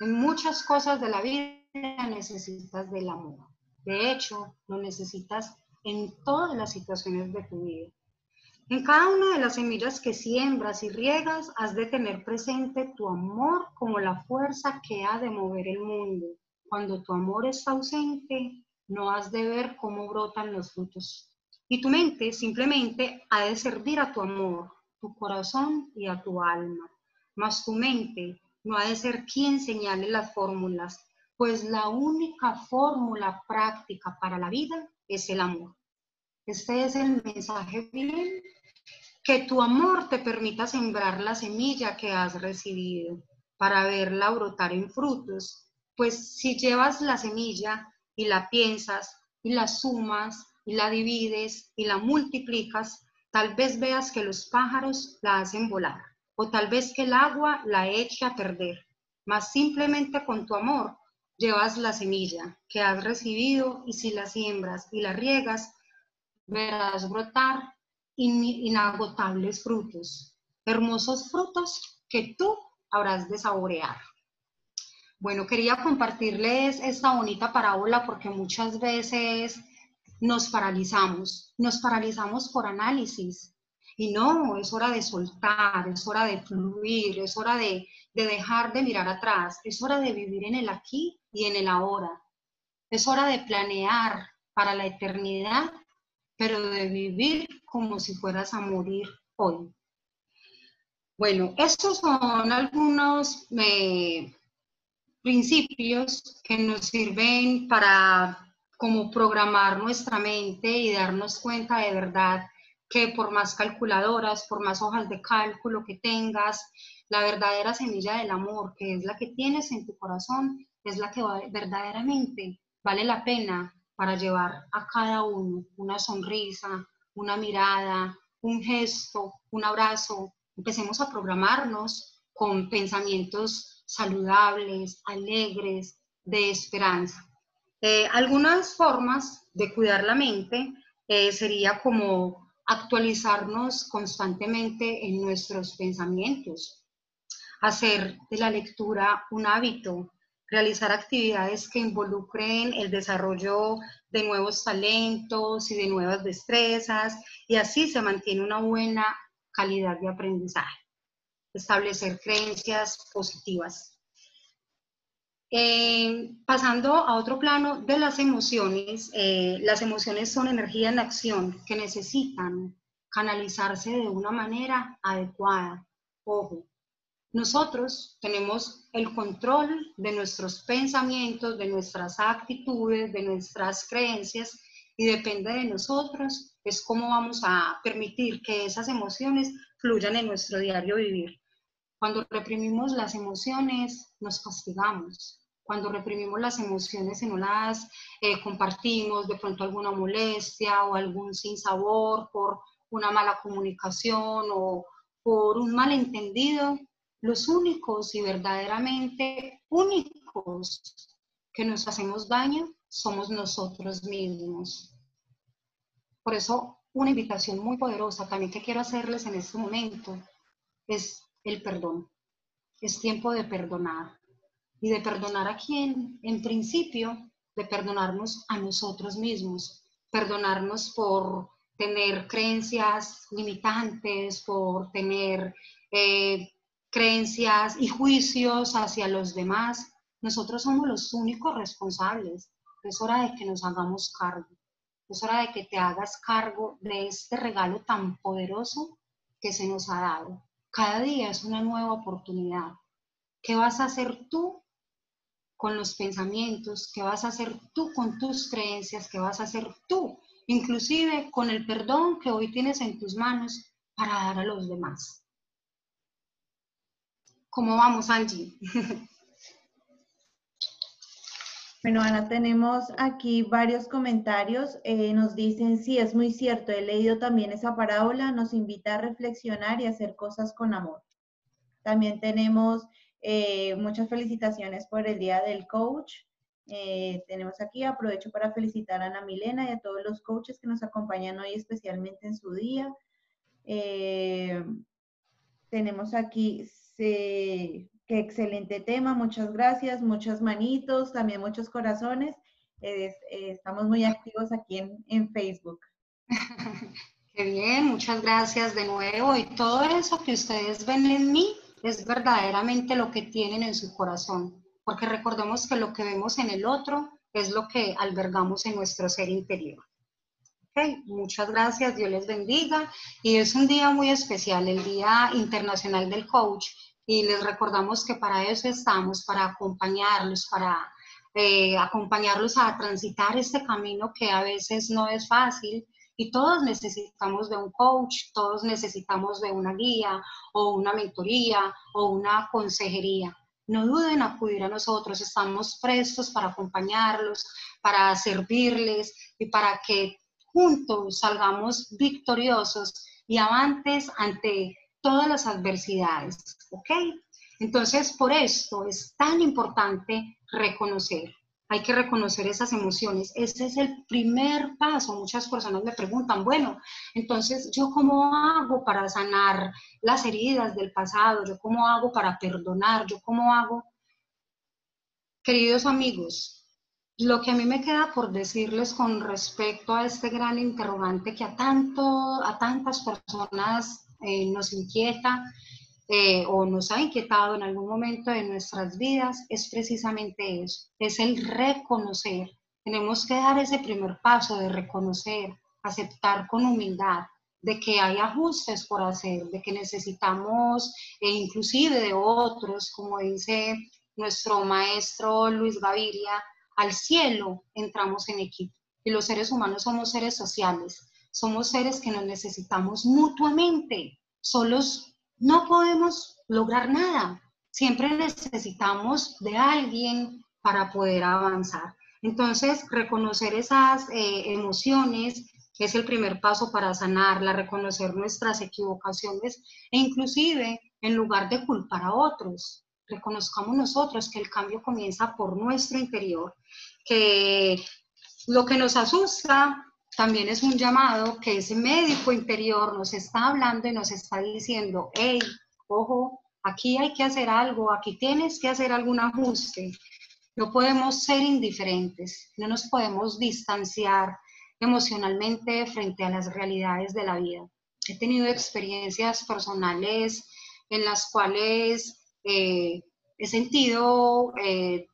En muchas cosas de la vida necesitas del amor. De hecho, lo necesitas en todas las situaciones de tu vida. En cada una de las semillas que siembras y riegas, has de tener presente tu amor como la fuerza que ha de mover el mundo. Cuando tu amor está ausente, no has de ver cómo brotan los frutos. Y tu mente simplemente ha de servir a tu amor, tu corazón y a tu alma. Mas tu mente no ha de ser quien señale las fórmulas, pues la única fórmula práctica para la vida es el amor. Este es el mensaje. Que tu amor te permita sembrar la semilla que has recibido para verla brotar en frutos. Pues si llevas la semilla y la piensas y la sumas y la divides y la multiplicas, tal vez veas que los pájaros la hacen volar o tal vez que el agua la eche a perder. Mas simplemente con tu amor llevas la semilla que has recibido y si la siembras y la riegas, verás brotar inagotables frutos, hermosos frutos que tú habrás de saborear. Bueno, quería compartirles esta bonita parábola porque muchas veces nos paralizamos, nos paralizamos por análisis. Y no, es hora de soltar, es hora de fluir, es hora de, de dejar de mirar atrás, es hora de vivir en el aquí y en el ahora. Es hora de planear para la eternidad pero de vivir como si fueras a morir hoy. Bueno, estos son algunos eh, principios que nos sirven para como programar nuestra mente y darnos cuenta de verdad que por más calculadoras, por más hojas de cálculo que tengas, la verdadera semilla del amor, que es la que tienes en tu corazón, es la que verdaderamente vale la pena para llevar a cada uno una sonrisa, una mirada, un gesto, un abrazo. Empecemos a programarnos con pensamientos saludables, alegres, de esperanza. Eh, algunas formas de cuidar la mente eh, sería como actualizarnos constantemente en nuestros pensamientos, hacer de la lectura un hábito, realizar actividades que involucren el desarrollo de nuevos talentos y de nuevas destrezas y así se mantiene una buena calidad de aprendizaje. Establecer creencias positivas. Eh, pasando a otro plano de las emociones, eh, las emociones son energía en acción que necesitan canalizarse de una manera adecuada. Ojo, nosotros tenemos el control de nuestros pensamientos, de nuestras actitudes, de nuestras creencias y depende de nosotros es cómo vamos a permitir que esas emociones fluyan en nuestro diario vivir. Cuando reprimimos las emociones, nos castigamos. Cuando reprimimos las emociones y no las eh, compartimos, de pronto alguna molestia o algún sinsabor por una mala comunicación o por un malentendido, los únicos y verdaderamente únicos que nos hacemos daño somos nosotros mismos. Por eso, una invitación muy poderosa también que quiero hacerles en este momento es el perdón. Es tiempo de perdonar. ¿Y de perdonar a quién? En principio, de perdonarnos a nosotros mismos. Perdonarnos por tener creencias limitantes, por tener eh, creencias y juicios hacia los demás. Nosotros somos los únicos responsables. Es hora de que nos hagamos cargo. Es hora de que te hagas cargo de este regalo tan poderoso que se nos ha dado. Cada día es una nueva oportunidad. ¿Qué vas a hacer tú con los pensamientos? ¿Qué vas a hacer tú con tus creencias? ¿Qué vas a hacer tú? Inclusive con el perdón que hoy tienes en tus manos para dar a los demás. ¿Cómo vamos, Angie?
Bueno, Ana, tenemos aquí varios comentarios. Eh, nos dicen, sí, es muy cierto, he leído también esa parábola, nos invita a reflexionar y hacer cosas con amor. También tenemos eh, muchas felicitaciones por el Día del Coach. Eh, tenemos aquí, aprovecho para felicitar a Ana Milena y a todos los coaches que nos acompañan hoy, especialmente en su día. tenemos aquí, se, Qué excelente tema, muchas gracias, muchas manitos, también muchos corazones. Eh, estamos muy activos aquí en, en Facebook.
Qué bien, muchas gracias de nuevo. Y todo eso que ustedes ven en mí es verdaderamente lo que tienen en su corazón, porque recordemos que lo que vemos en el otro es lo que albergamos en nuestro ser interior. Okay, muchas gracias, Dios les bendiga. Y es un día muy especial, el Día Internacional del Coach y les recordamos que para eso estamos, para acompañarlos, para eh, acompañarlos a transitar este camino que a veces no es fácil y todos necesitamos de un coach, todos necesitamos de una guía o una mentoría o una consejería. No duden en acudir a nosotros, estamos prestos para acompañarlos, para servirles y para que juntos salgamos victoriosos y avantes ante todas las adversidades. ¿ok? Entonces, por esto es tan importante reconocer. Hay que reconocer esas emociones. Ese es el primer paso. Muchas personas me preguntan, bueno, entonces, ¿yo cómo hago para sanar las heridas del pasado? ¿Yo cómo hago para perdonar? ¿Yo cómo hago? Queridos amigos, lo que a mí me queda por decirles con respecto a este gran interrogante que a, tanto, a tantas personas eh, nos inquieta eh, o nos ha inquietado en algún momento de nuestras vidas es precisamente eso, es el reconocer. Tenemos que dar ese primer paso de reconocer, aceptar con humildad de que hay ajustes por hacer, de que necesitamos e inclusive de otros, como dice nuestro maestro Luis Gaviria, al cielo entramos en equipo. Y los seres humanos somos seres sociales, somos seres que nos necesitamos mutuamente. Solos no podemos lograr nada. Siempre necesitamos de alguien para poder avanzar. Entonces, reconocer esas eh, emociones es el primer paso para sanarla, reconocer nuestras equivocaciones e inclusive, en lugar de culpar a otros, reconozcamos nosotros que el cambio comienza por nuestro interior, que lo que nos asusta también es un llamado que ese médico interior nos está hablando y nos está diciendo, hey, ojo, aquí hay que hacer algo, aquí tienes que hacer algún ajuste. No podemos ser indiferentes, no nos podemos distanciar emocionalmente frente a las realidades de la vida. He tenido experiencias personales en las cuales eh, he sentido eh,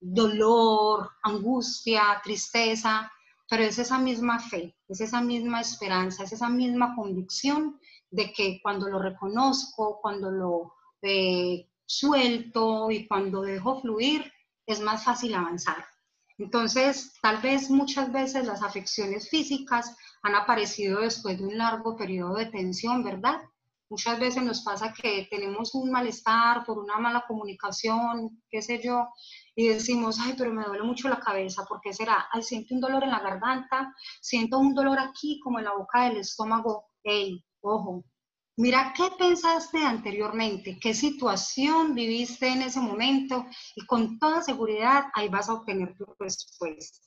dolor, angustia, tristeza, pero es esa misma fe, es esa misma esperanza, es esa misma convicción de que cuando lo reconozco, cuando lo eh, suelto y cuando dejo fluir, es más fácil avanzar. Entonces, tal vez muchas veces las afecciones físicas han aparecido después de un largo periodo de tensión, ¿verdad? Muchas veces nos pasa que tenemos un malestar por una mala comunicación, qué sé yo, y decimos, ay, pero me duele mucho la cabeza, ¿por qué será? Ay, siento un dolor en la garganta, siento un dolor aquí como en la boca del estómago. Ey, ojo, mira qué pensaste anteriormente, qué situación viviste en ese momento y con toda seguridad ahí vas a obtener tu respuesta.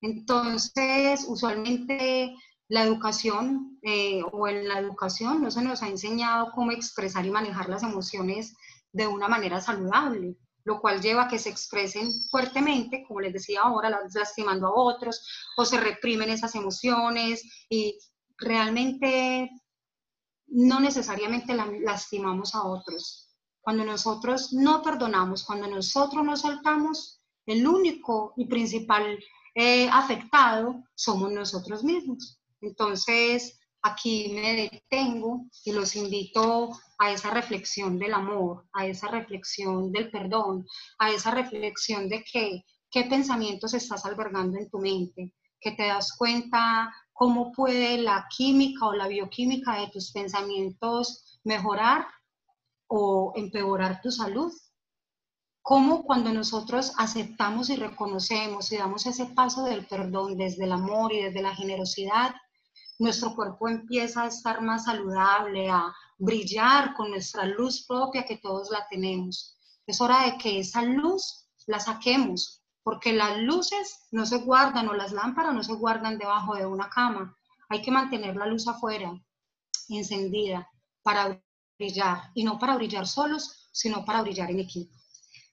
Entonces, usualmente la educación eh, o en la educación no se nos ha enseñado cómo expresar y manejar las emociones de una manera saludable, lo cual lleva a que se expresen fuertemente, como les decía ahora, lastimando a otros, o se reprimen esas emociones y realmente no necesariamente lastimamos a otros. Cuando nosotros no perdonamos, cuando nosotros nos saltamos, el único y principal eh, afectado somos nosotros mismos. Entonces, aquí me detengo y los invito a esa reflexión del amor, a esa reflexión del perdón, a esa reflexión de que, qué pensamientos estás albergando en tu mente, que te das cuenta cómo puede la química o la bioquímica de tus pensamientos mejorar o empeorar tu salud. Cómo cuando nosotros aceptamos y reconocemos y damos ese paso del perdón desde el amor y desde la generosidad, nuestro cuerpo empieza a estar más saludable, a brillar con nuestra luz propia que todos la tenemos. Es hora de que esa luz la saquemos, porque las luces no se guardan o las lámparas no se guardan debajo de una cama. Hay que mantener la luz afuera, encendida, para brillar, y no para brillar solos, sino para brillar en equipo.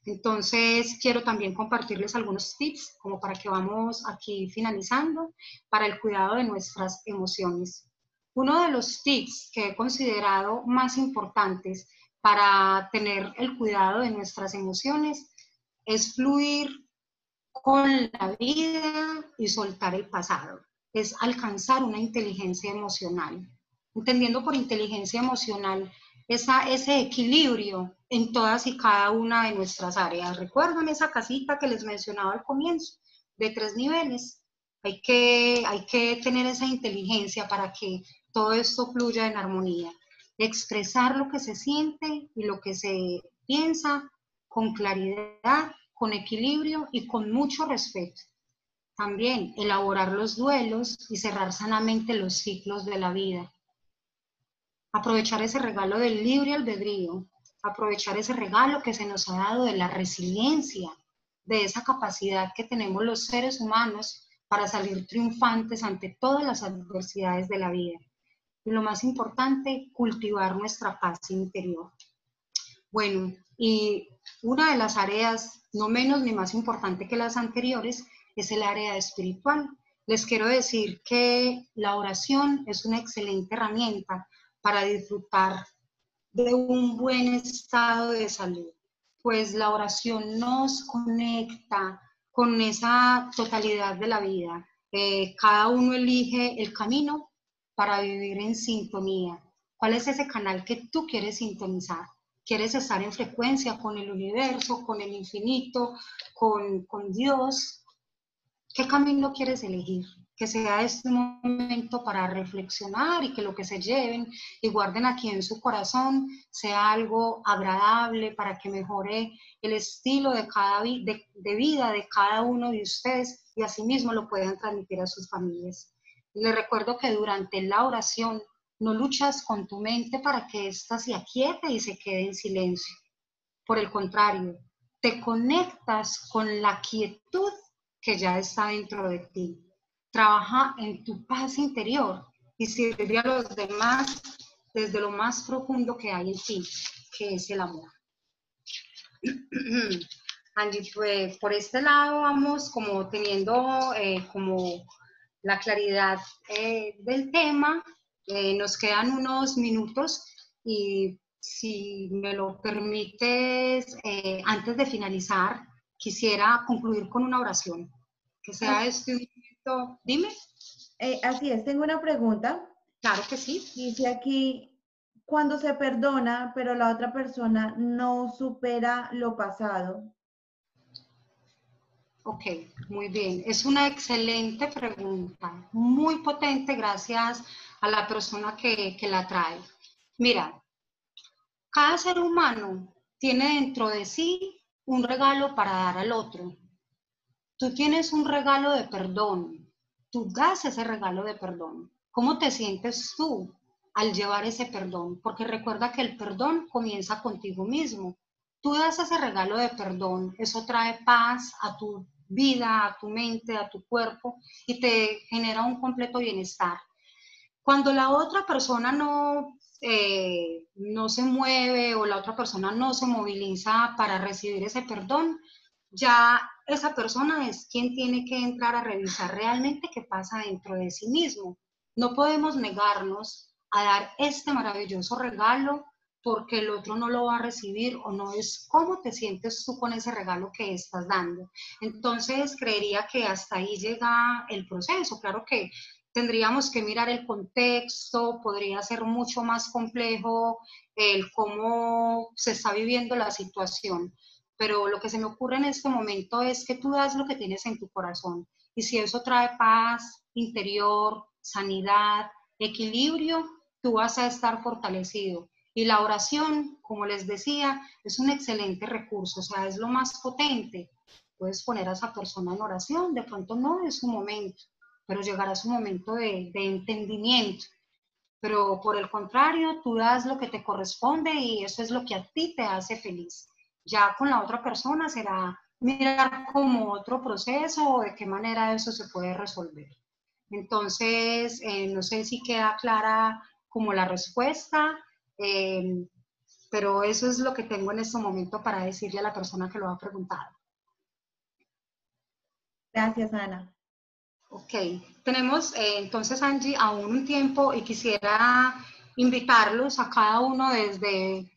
Entonces, quiero también compartirles algunos tips, como para que vamos aquí finalizando, para el cuidado de nuestras emociones. Uno de los tips que he considerado más importantes para tener el cuidado de nuestras emociones es fluir con la vida y soltar el pasado. Es alcanzar una inteligencia emocional. Entendiendo por inteligencia emocional esa, ese equilibrio en todas y cada una de nuestras áreas. ¿Recuerdan esa casita que les mencionaba al comienzo? De tres niveles. Hay que, hay que tener esa inteligencia para que todo esto fluya en armonía. Expresar lo que se siente y lo que se piensa con claridad con equilibrio y con mucho respeto. También elaborar los duelos y cerrar sanamente los ciclos de la vida. Aprovechar ese regalo del libre albedrío, aprovechar ese regalo que se nos ha dado de la resiliencia, de esa capacidad que tenemos los seres humanos para salir triunfantes ante todas las adversidades de la vida. Y lo más importante, cultivar nuestra paz interior. Bueno, y una de las áreas, no menos ni más importante que las anteriores, es el área espiritual. Les quiero decir que la oración es una excelente herramienta para disfrutar de un buen estado de salud, pues la oración nos conecta con esa totalidad de la vida. Eh, cada uno elige el camino para vivir en sintonía. ¿Cuál es ese canal que tú quieres sintonizar? quieres estar en frecuencia con el universo, con el infinito, con, con Dios, ¿qué camino quieres elegir? Que sea este momento para reflexionar y que lo que se lleven y guarden aquí en su corazón sea algo agradable para que mejore el estilo de, cada de, de vida de cada uno de ustedes y asimismo lo puedan transmitir a sus familias. Les recuerdo que durante la oración no luchas con tu mente para que ésta se aquiete y se quede en silencio. Por el contrario, te conectas con la quietud que ya está dentro de ti. Trabaja en tu paz interior y sirve a los demás desde lo más profundo que hay en ti, que es el amor. Angie, pues por este lado vamos como teniendo eh, como la claridad eh, del tema eh, nos quedan unos minutos y si me lo permites, antes de finalizar, quisiera concluir con una oración. Que sea este Dime.
Eh, así es, tengo una pregunta.
Claro que sí.
Dice aquí, cuando se perdona, pero la otra persona no supera lo pasado.
Ok, muy bien. Es una excelente pregunta, muy potente, gracias a la persona que, la trae. Mira, cada ser humano tiene dentro de sí un regalo para dar al otro. Tú tienes un regalo de perdón, tú das ese regalo de perdón. ¿Cómo te sientes tú al llevar ese perdón? Porque recuerda que el perdón comienza contigo mismo. Tú das ese regalo de perdón, eso trae paz a tu vida, a tu mente, a tu cuerpo y te genera un completo bienestar. Cuando la otra persona no, eh, no se mueve o la otra persona no se moviliza para recibir ese perdón, ya esa persona es quien tiene que entrar a revisar realmente qué pasa dentro de sí mismo. No podemos negarnos a dar este maravilloso regalo porque el otro no lo va a recibir o no es cómo te sientes tú con ese regalo que estás dando. Entonces, creería que hasta ahí llega el proceso. Claro que tendríamos que mirar el contexto, podría ser mucho más complejo el cómo se está viviendo la situación, pero lo que se me ocurre en este momento es que tú das lo que tienes en tu corazón y si eso trae paz interior, sanidad, equilibrio, tú vas a estar fortalecido. Y la oración, como les decía, es un excelente recurso, o sea, es lo más potente. Puedes poner a esa persona en oración, de pronto no es su momento, pero llegará su momento de, de entendimiento. Pero por el contrario, tú das lo que te corresponde y eso es lo que a ti te hace feliz. Ya con la otra persona será mirar como otro proceso o de qué manera eso se puede resolver. Entonces, eh, no sé si queda clara como la respuesta, eh, pero eso es lo que tengo en este momento para decirle a la persona que lo ha preguntado.
Gracias, Ana.
Ok, tenemos eh, entonces, Angie, aún un tiempo y quisiera invitarlos a cada uno desde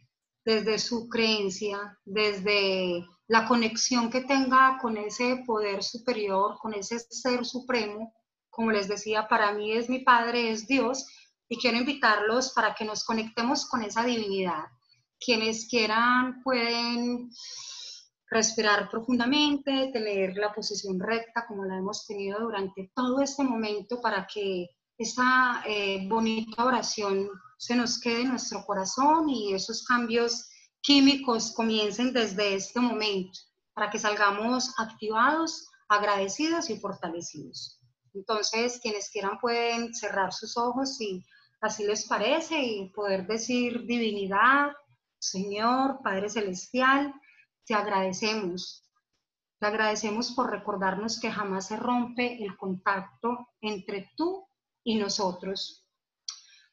desde su creencia, desde la conexión que tenga con ese poder superior, con ese ser supremo. Como les decía, para mí es mi Padre, es Dios, y quiero invitarlos para que nos conectemos con esa divinidad. Quienes quieran pueden respirar profundamente, tener la posición recta como la hemos tenido durante todo este momento para que esta eh, bonita oración se nos quede en nuestro corazón y esos cambios químicos comiencen desde este momento para que salgamos activados, agradecidos y fortalecidos. Entonces, quienes quieran pueden cerrar sus ojos si así les parece y poder decir divinidad, Señor, Padre Celestial, te agradecemos. Te agradecemos por recordarnos que jamás se rompe el contacto entre tú y nosotros.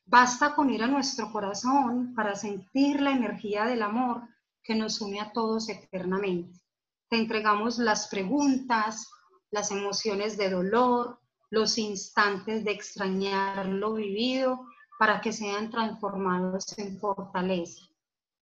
Basta con ir a nuestro corazón para sentir la energía del amor que nos une a todos eternamente. Te entregamos las preguntas, las emociones de dolor, los instantes de extrañar lo vivido para que sean transformados en fortaleza,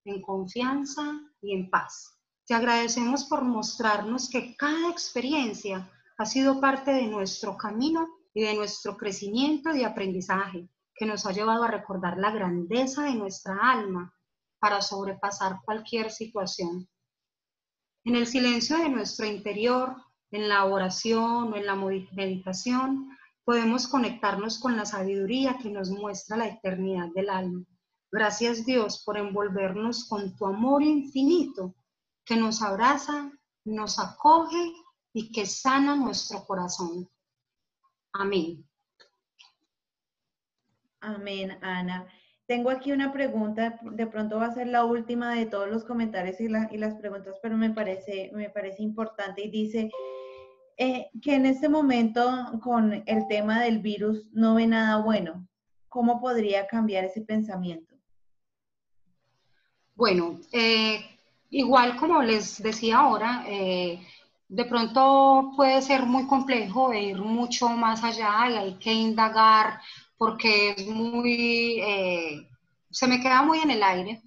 en confianza y en paz. Te agradecemos por mostrarnos que cada experiencia ha sido parte de nuestro camino y de nuestro crecimiento y aprendizaje que nos ha llevado a recordar la grandeza de nuestra alma para sobrepasar cualquier situación. En el silencio de nuestro interior, en la oración o en la meditación, podemos conectarnos con la sabiduría que nos muestra la eternidad del alma. Gracias Dios por envolvernos con tu amor infinito que nos abraza, nos acoge y que sana nuestro corazón. Amén.
Amén, Ana. Tengo aquí una pregunta, de pronto va a ser la última de todos los comentarios y, las preguntas, pero me parece, me parece importante y dice eh, que en este momento con el tema del virus no ve nada bueno. ¿Cómo podría cambiar ese pensamiento?
Bueno, eh, igual como les decía ahora, eh, de pronto puede ser muy complejo e ir mucho más allá y hay que indagar porque es muy, eh, se me queda muy en el aire,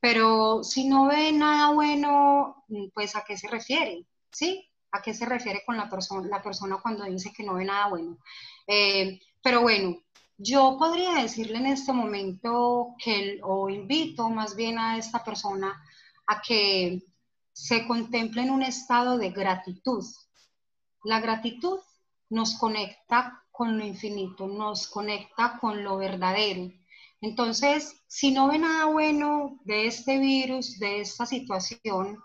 pero si no ve nada bueno, pues a qué se refiere, ¿sí? ¿A qué se refiere con la persona, la persona cuando dice que no ve nada bueno? Eh, pero bueno, yo podría decirle en este momento que, o invito más bien a esta persona a que se contemple en un estado de gratitud. La gratitud nos conecta con lo infinito, nos conecta con lo verdadero. Entonces, si no ve nada bueno de este virus, de esta situación,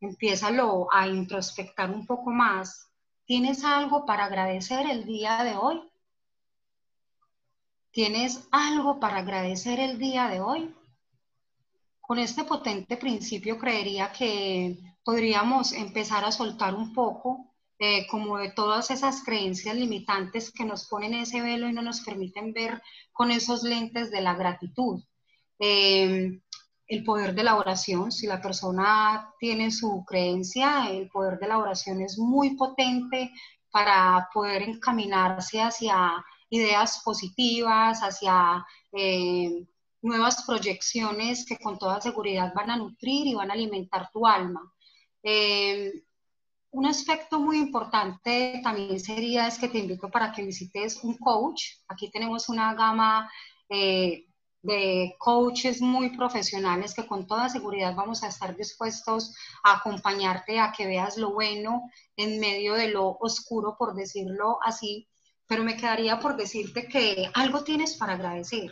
empiézalo a introspectar un poco más. ¿Tienes algo para agradecer el día de hoy? ¿Tienes algo para agradecer el día de hoy? Con este potente principio creería que podríamos empezar a soltar un poco eh, como de todas esas creencias limitantes que nos ponen ese velo y no nos permiten ver con esos lentes de la gratitud. Eh, el poder de la oración, si la persona tiene su creencia, el poder de la oración es muy potente para poder encaminarse hacia ideas positivas, hacia eh, nuevas proyecciones que con toda seguridad van a nutrir y van a alimentar tu alma. Eh, un aspecto muy importante también sería es que te invito para que visites un coach. Aquí tenemos una gama eh, de coaches muy profesionales que con toda seguridad vamos a estar dispuestos a acompañarte a que veas lo bueno en medio de lo oscuro, por decirlo así. Pero me quedaría por decirte que algo tienes para agradecer.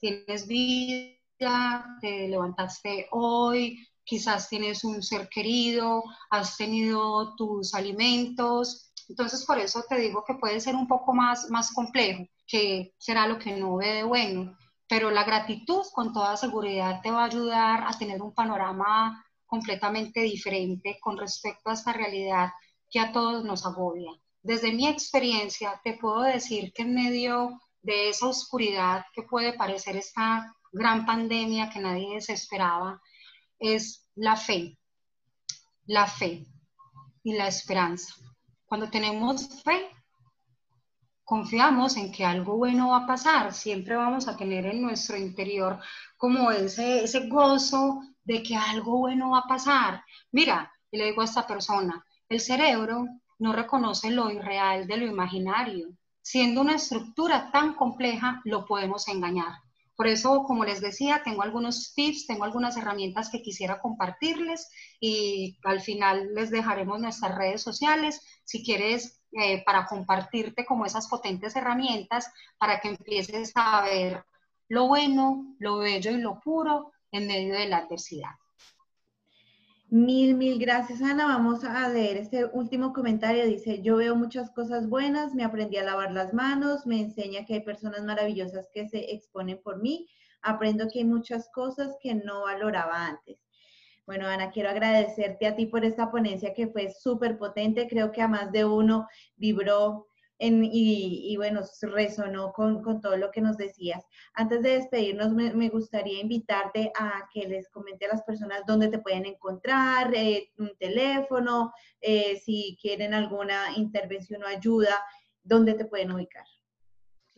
Tienes vida, te levantaste hoy, quizás tienes un ser querido, has tenido tus alimentos. Entonces, por eso te digo que puede ser un poco más, más complejo, que será lo que no ve de bueno pero la gratitud con toda seguridad te va a ayudar a tener un panorama completamente diferente con respecto a esta realidad que a todos nos agobia. Desde mi experiencia, te puedo decir que en medio de esa oscuridad que puede parecer esta gran pandemia que nadie desesperaba, es la fe, la fe y la esperanza. Cuando tenemos fe, confiamos en que algo bueno va a pasar, siempre vamos a tener en nuestro interior como ese, ese gozo de que algo bueno va a pasar. Mira, y le digo a esta persona, el cerebro no reconoce lo irreal de lo imaginario. Siendo una estructura tan compleja, lo podemos engañar. Por eso, como les decía, tengo algunos tips, tengo algunas herramientas que quisiera compartirles y al final les dejaremos nuestras redes sociales. Si quieres, eh, para compartirte como esas potentes herramientas para que empieces a ver lo bueno, lo bello y lo puro en medio de la adversidad.
Mil, mil gracias, Ana. Vamos a leer este último comentario. Dice, yo veo muchas cosas buenas, me aprendí a lavar las manos, me enseña que hay personas maravillosas que se exponen por mí, aprendo que hay muchas cosas que no valoraba antes. Bueno, Ana, quiero agradecerte a ti por esta ponencia que fue súper potente. Creo que a más de uno vibró y, bueno, resonó con, todo lo que nos decías. Antes de despedirnos, me, gustaría invitarte a que les comente a las personas dónde te pueden encontrar, eh, un teléfono, eh, si quieren alguna intervención o ayuda, dónde te pueden ubicar.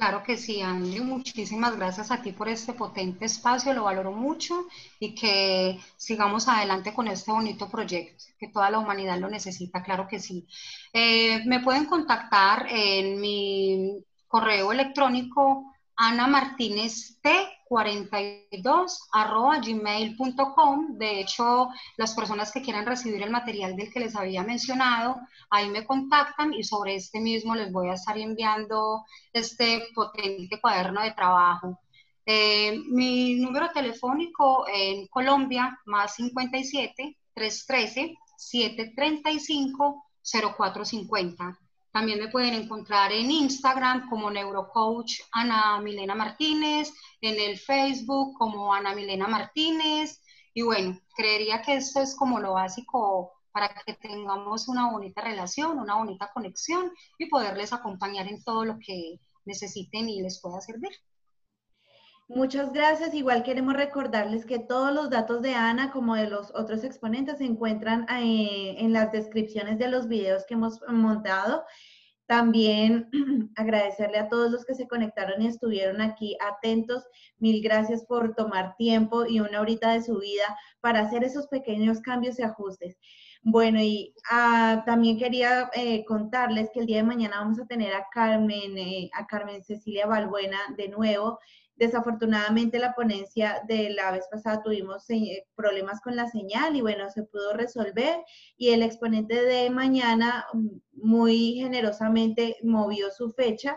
Claro que sí, Andy. Muchísimas gracias a ti por este potente espacio, lo valoro mucho y que sigamos adelante con este bonito proyecto, que toda la humanidad lo necesita, claro que sí. Eh, me pueden contactar en mi correo electrónico Ana Martínez T 42 arroba gmail.com. De hecho, las personas que quieran recibir el material del que les había mencionado, ahí me contactan y sobre este mismo les voy a estar enviando este potente cuaderno de trabajo. Eh, mi número telefónico en Colombia, más 57 313 735 0450. También me pueden encontrar en Instagram como neurocoach Ana Milena Martínez, en el Facebook como Ana Milena Martínez. Y bueno, creería que esto es como lo básico para que tengamos una bonita relación, una bonita conexión y poderles acompañar en todo lo que necesiten y les pueda servir.
Muchas gracias. Igual queremos recordarles que todos los datos de Ana, como de los otros exponentes, se encuentran eh, en las descripciones de los videos que hemos montado. También agradecerle a todos los que se conectaron y estuvieron aquí atentos. Mil gracias por tomar tiempo y una horita de su vida para hacer esos pequeños cambios y ajustes. Bueno, y ah, también quería eh, contarles que el día de mañana vamos a tener a Carmen, eh, a Carmen Cecilia Balbuena de nuevo. Desafortunadamente la ponencia de la vez pasada tuvimos eh, problemas con la señal y bueno, se pudo resolver y el exponente de mañana mm, muy generosamente movió su fecha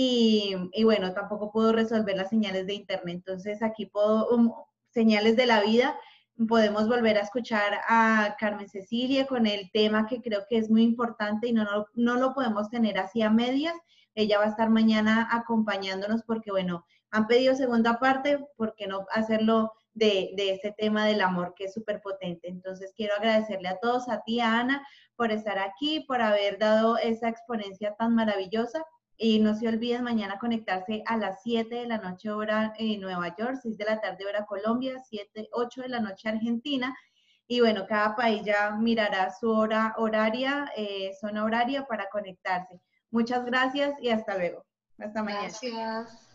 y, bueno, tampoco pudo resolver las señales de internet. Entonces aquí puedo, um, señales de la vida, podemos volver a escuchar a Carmen Cecilia con el tema que creo que es muy importante y no, no, no lo podemos tener así a medias. Ella va a estar mañana acompañándonos porque bueno, han pedido segunda parte, ¿por qué no hacerlo de, de este tema del amor que es súper potente? Entonces quiero agradecerle a todos, a ti, a Ana, por estar aquí, por haber dado esa exponencia tan maravillosa. Y no se olviden mañana conectarse a las 7 de la noche hora en Nueva York, 6 de la tarde hora Colombia, 7, 8 de la noche Argentina. Y bueno, cada país ya mirará su hora horaria, eh, zona horaria para conectarse. Muchas gracias y hasta luego. Hasta mañana.
Gracias.